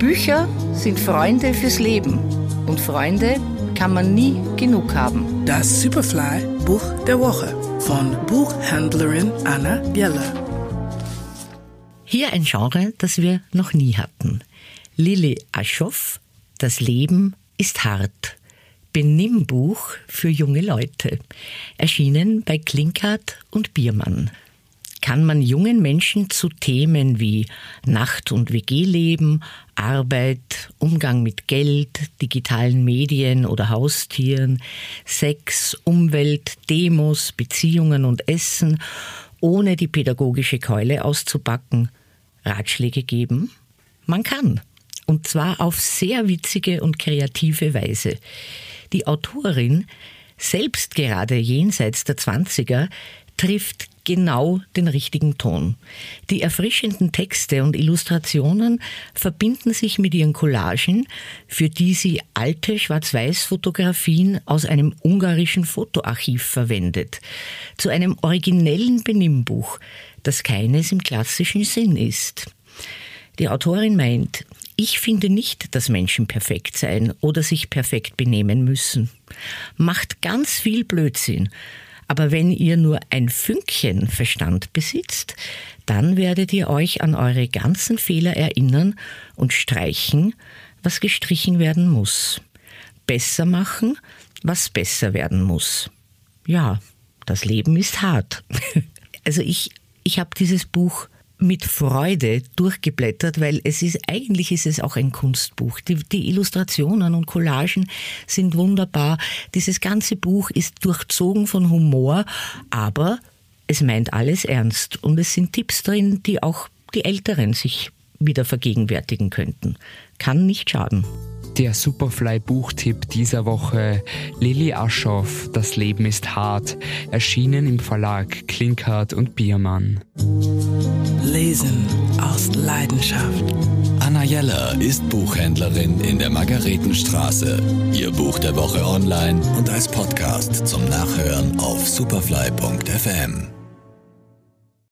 Bücher sind Freunde fürs Leben und Freunde kann man nie genug haben. Das Superfly Buch der Woche von Buchhändlerin Anna Bieler. Hier ein Genre, das wir noch nie hatten. Lili Aschoff, Das Leben ist hart. Benimmbuch für junge Leute. Erschienen bei Klinkert und Biermann kann man jungen Menschen zu Themen wie Nacht- und WG-Leben, Arbeit, Umgang mit Geld, digitalen Medien oder Haustieren, Sex, Umwelt, Demos, Beziehungen und Essen, ohne die pädagogische Keule auszupacken, Ratschläge geben? Man kann. Und zwar auf sehr witzige und kreative Weise. Die Autorin, selbst gerade jenseits der Zwanziger, trifft genau den richtigen Ton. Die erfrischenden Texte und Illustrationen verbinden sich mit ihren Collagen, für die sie alte Schwarz-Weiß-Fotografien aus einem ungarischen Fotoarchiv verwendet, zu einem originellen Benimmbuch, das keines im klassischen Sinn ist. Die Autorin meint, ich finde nicht, dass Menschen perfekt sein oder sich perfekt benehmen müssen. Macht ganz viel Blödsinn aber wenn ihr nur ein Fünkchen Verstand besitzt, dann werdet ihr euch an eure ganzen Fehler erinnern und streichen, was gestrichen werden muss. Besser machen, was besser werden muss. Ja, das Leben ist hart. Also ich, ich habe dieses Buch mit Freude durchgeblättert, weil es ist, eigentlich ist es auch ein Kunstbuch. Die, die, Illustrationen und Collagen sind wunderbar. Dieses ganze Buch ist durchzogen von Humor, aber es meint alles ernst. Und es sind Tipps drin, die auch die Älteren sich wieder vergegenwärtigen könnten. Kann nicht schaden. Der Superfly-Buchtipp dieser Woche: Lilly Aschoff, Das Leben ist hart, erschienen im Verlag Klinkert und Biermann. Lesen aus Leidenschaft. Anna Jeller ist Buchhändlerin in der Margaretenstraße. Ihr Buch der Woche online und als Podcast zum Nachhören auf superfly.fm.